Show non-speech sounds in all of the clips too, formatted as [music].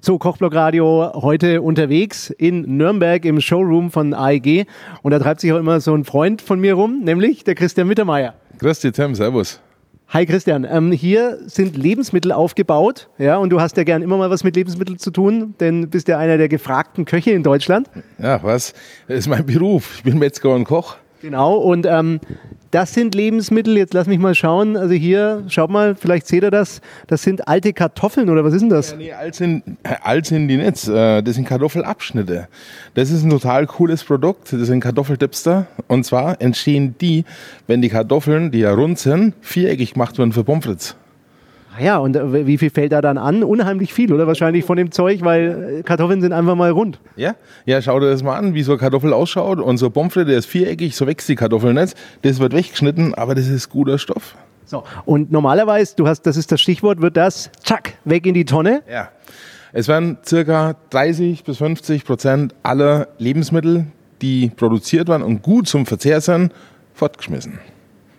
So, Kochblock Radio heute unterwegs in Nürnberg im Showroom von AEG. Und da treibt sich auch immer so ein Freund von mir rum, nämlich der Christian Mittermeier. Grüß dich, Tim, servus. Hi Christian, ähm, hier sind Lebensmittel aufgebaut, ja, und du hast ja gern immer mal was mit Lebensmitteln zu tun, denn bist ja einer der gefragten Köche in Deutschland. Ja, was? Das ist mein Beruf. Ich bin Metzger und Koch. Genau, und ähm, das sind Lebensmittel, jetzt lass mich mal schauen, also hier, schaut mal, vielleicht seht ihr das, das sind alte Kartoffeln oder was ist denn das? Ja, nee, alt sind, alt sind die nicht, äh, das sind Kartoffelabschnitte. Das ist ein total cooles Produkt, das sind Kartoffeldipster und zwar entstehen die, wenn die Kartoffeln, die ja rund sind, viereckig gemacht werden für Pommes frites. Ja, und äh, wie viel fällt da dann an? Unheimlich viel, oder? Wahrscheinlich von dem Zeug, weil äh, Kartoffeln sind einfach mal rund. Ja, ja, schau dir das mal an, wie so eine Kartoffel ausschaut. Und so Pommes frites, der ist viereckig, so wächst die Kartoffel nicht. Das wird weggeschnitten, aber das ist guter Stoff. So, und normalerweise, du hast, das ist das Stichwort, wird das, zack, weg in die Tonne. Ja. Es werden circa 30 bis 50 Prozent aller Lebensmittel, die produziert werden und gut zum Verzehr sind, fortgeschmissen.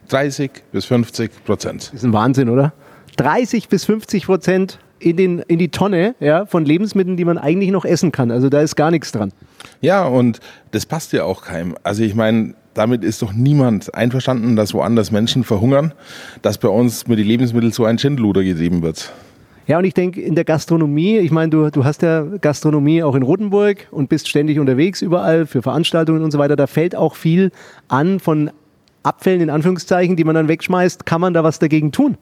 30 bis 50 Prozent. Das ist ein Wahnsinn, oder? 30 bis 50 Prozent in, den, in die Tonne ja, von Lebensmitteln, die man eigentlich noch essen kann. Also da ist gar nichts dran. Ja, und das passt ja auch keinem. Also ich meine, damit ist doch niemand einverstanden, dass woanders Menschen verhungern, dass bei uns mit den Lebensmitteln so ein Schindluder getrieben wird. Ja, und ich denke, in der Gastronomie, ich meine, du, du hast ja Gastronomie auch in Rotenburg und bist ständig unterwegs überall für Veranstaltungen und so weiter. Da fällt auch viel an von Abfällen in Anführungszeichen, die man dann wegschmeißt. Kann man da was dagegen tun?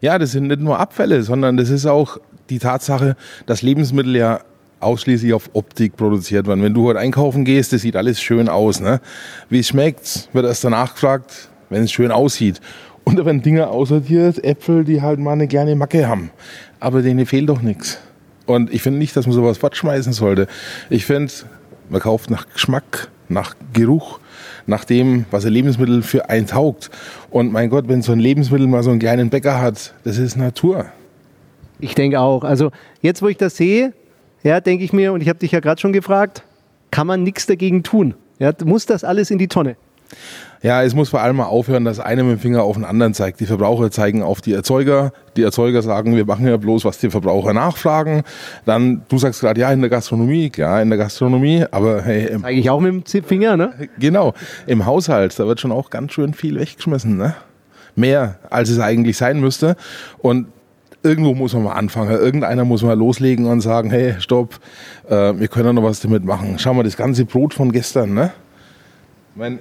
Ja, das sind nicht nur Abfälle, sondern das ist auch die Tatsache, dass Lebensmittel ja ausschließlich auf Optik produziert werden. Wenn du heute einkaufen gehst, das sieht alles schön aus. Ne? Wie es schmeckt, wird erst danach gefragt, wenn es schön aussieht. Und da werden Dinge aussortiert, Äpfel, die halt mal eine kleine Macke haben. Aber denen fehlt doch nichts. Und ich finde nicht, dass man sowas fortschmeißen sollte. Ich finde, man kauft nach Geschmack, nach Geruch, nach dem, was ein Lebensmittel für einen taugt. Und mein Gott, wenn so ein Lebensmittel mal so einen kleinen Bäcker hat, das ist Natur. Ich denke auch. Also jetzt, wo ich das sehe, ja, denke ich mir, und ich habe dich ja gerade schon gefragt, kann man nichts dagegen tun? Ja, muss das alles in die Tonne? Ja, es muss vor allem mal aufhören, dass einer mit dem Finger auf den anderen zeigt. Die Verbraucher zeigen auf die Erzeuger. Die Erzeuger sagen, wir machen ja bloß, was die Verbraucher nachfragen. Dann, du sagst gerade, ja, in der Gastronomie, ja, in der Gastronomie, aber hey. Zeige ich auch mit dem Finger, ne? Genau. Im Haushalt, da wird schon auch ganz schön viel weggeschmissen, ne? Mehr, als es eigentlich sein müsste. Und irgendwo muss man mal anfangen. Irgendeiner muss mal loslegen und sagen, hey, stopp, äh, wir können ja noch was damit machen. Schau mal, das ganze Brot von gestern, ne? Ich mein,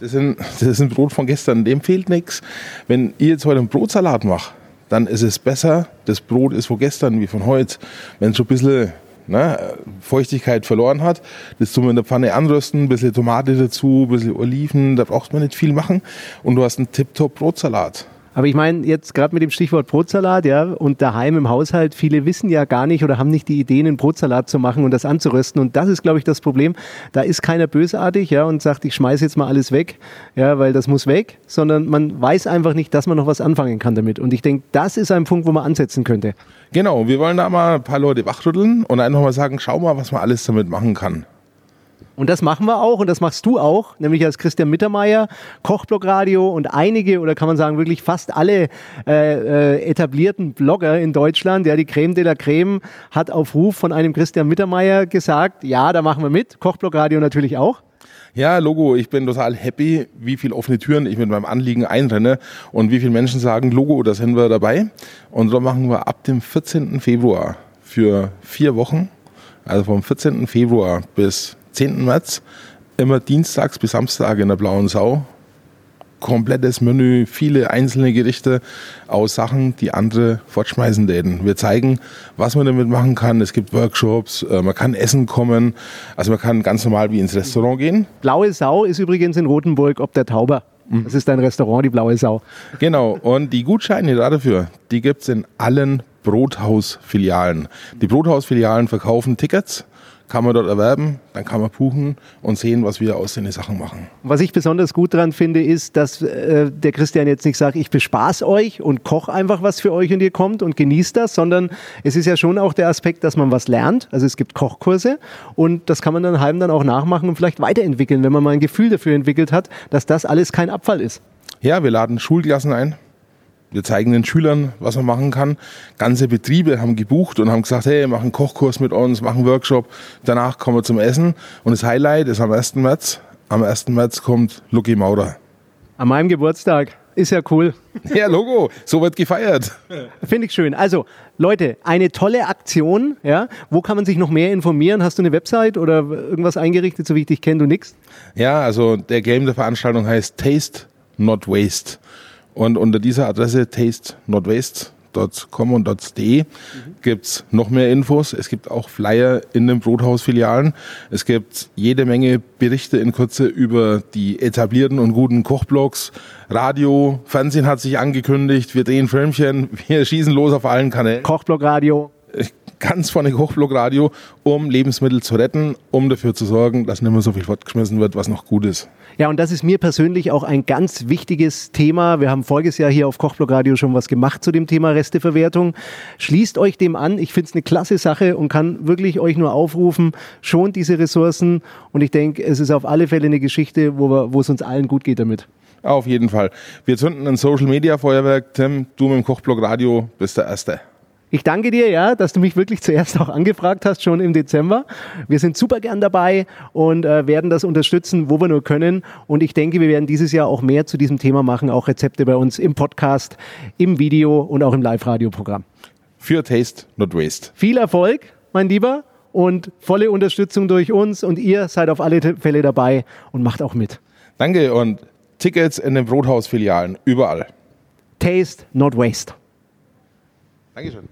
das, ist ein Brot von gestern, dem fehlt nichts. Wenn ihr jetzt heute einen Brotsalat macht, dann ist es besser, das Brot ist von gestern wie von heute. Wenn es schon ein bisschen ne, Feuchtigkeit verloren hat, das tun wir in der Pfanne anrösten, ein bisschen Tomate dazu, ein bisschen Oliven, da braucht man nicht viel machen und du hast einen Tip-Top Brotsalat. Aber ich meine, jetzt gerade mit dem Stichwort Brotsalat, ja, und daheim im Haushalt, viele wissen ja gar nicht oder haben nicht die Ideen, einen Brotsalat zu machen und das anzurösten. Und das ist, glaube ich, das Problem. Da ist keiner bösartig, ja, und sagt, ich schmeiße jetzt mal alles weg, ja, weil das muss weg, sondern man weiß einfach nicht, dass man noch was anfangen kann damit. Und ich denke, das ist ein Punkt, wo man ansetzen könnte. Genau, wir wollen da mal ein paar Leute wachrütteln und einfach mal sagen, schau mal, was man alles damit machen kann. Und das machen wir auch und das machst du auch, nämlich als Christian Mittermeier, Kochblogradio und einige oder kann man sagen wirklich fast alle äh, äh, etablierten Blogger in Deutschland. Ja, die Creme de la Creme hat auf Ruf von einem Christian Mittermeier gesagt, ja, da machen wir mit. Kochblogradio natürlich auch. Ja, Logo, ich bin total happy, wie viele offene Türen ich mit meinem Anliegen einrenne und wie viele Menschen sagen, Logo, da sind wir dabei. Und so machen wir ab dem 14. Februar für vier Wochen, also vom 14. Februar bis 10. März, immer dienstags bis Samstag in der Blauen Sau. Komplettes Menü, viele einzelne Gerichte aus Sachen, die andere fortschmeißen täten. Wir zeigen, was man damit machen kann. Es gibt Workshops, äh, man kann essen kommen. Also man kann ganz normal wie ins Restaurant gehen. Blaue Sau ist übrigens in Rothenburg ob der Tauber. Mhm. Das ist dein Restaurant, die Blaue Sau. Genau. Und die Gutscheine dafür, die gibt es in allen Brothaus-Filialen. Die Brothaus-Filialen verkaufen Tickets kann man dort erwerben, dann kann man buchen und sehen, was wir aus den Sachen machen. Was ich besonders gut daran finde, ist, dass äh, der Christian jetzt nicht sagt, ich bespaß euch und koche einfach was für euch und ihr kommt und genießt das, sondern es ist ja schon auch der Aspekt, dass man was lernt. Also es gibt Kochkurse und das kann man dann heim dann auch nachmachen und vielleicht weiterentwickeln, wenn man mal ein Gefühl dafür entwickelt hat, dass das alles kein Abfall ist. Ja, wir laden Schulklassen ein wir zeigen den Schülern, was man machen kann. Ganze Betriebe haben gebucht und haben gesagt, hey, machen einen Kochkurs mit uns, machen einen Workshop. Danach kommen wir zum Essen. Und das Highlight ist am 1. März. Am 1. März kommt Lucky Maurer. An meinem Geburtstag. Ist ja cool. [laughs] Ja, Logo, so wird gefeiert. Finde ich schön. Also, Leute, eine tolle Aktion. Ja? Wo kann man sich noch mehr informieren? Hast du eine Website oder irgendwas eingerichtet, so wie ich dich kenne, du nix? Ja, also der Game der Veranstaltung heißt Taste Not Waste. Und unter dieser Adresse Taste Not Waste .com und .de mhm. gibt es noch mehr Infos. Es gibt auch Flyer in den Brothaus-Filialen. Es gibt jede Menge Berichte in Kürze über die etablierten und guten Kochblogs. Radio, Fernsehen hat sich angekündigt. Wir drehen Filmchen. Wir schießen los auf allen Kanälen. Kochblog Radio ganz vorne Hochblogradio, um Lebensmittel zu retten, um dafür zu sorgen, dass nicht mehr so viel fortgeschmissen wird, was noch gut ist. Ja, und das ist mir persönlich auch ein ganz wichtiges Thema. Wir haben voriges Jahr hier auf Kochblogradio schon was gemacht zu dem Thema Resteverwertung. Schließt euch dem an. Ich finde es eine klasse Sache und kann wirklich euch nur aufrufen, schont diese Ressourcen. Und ich denke, es ist auf alle Fälle eine Geschichte, wo, es uns allen gut geht damit. Auf jeden Fall. Wir zünden ein Social Media Feuerwerk. Tim, du mit dem Kochblog Radio bist der Erste. Ich danke dir, ja, dass du mich wirklich zuerst auch angefragt hast, schon im Dezember. Wir sind super gern dabei und äh, werden das unterstützen, wo wir nur können. Und ich denke, wir werden dieses Jahr auch mehr zu diesem Thema machen, auch Rezepte bei uns im Podcast, im Video und auch im Live-Radio-Programm. Für Taste, not Waste. Viel Erfolg, mein Lieber, und volle Unterstützung durch uns. Und ihr seid auf alle Fälle dabei und macht auch mit. Danke und Tickets in den Brothaus-Filialen, überall. Taste, not Waste. Dankeschön.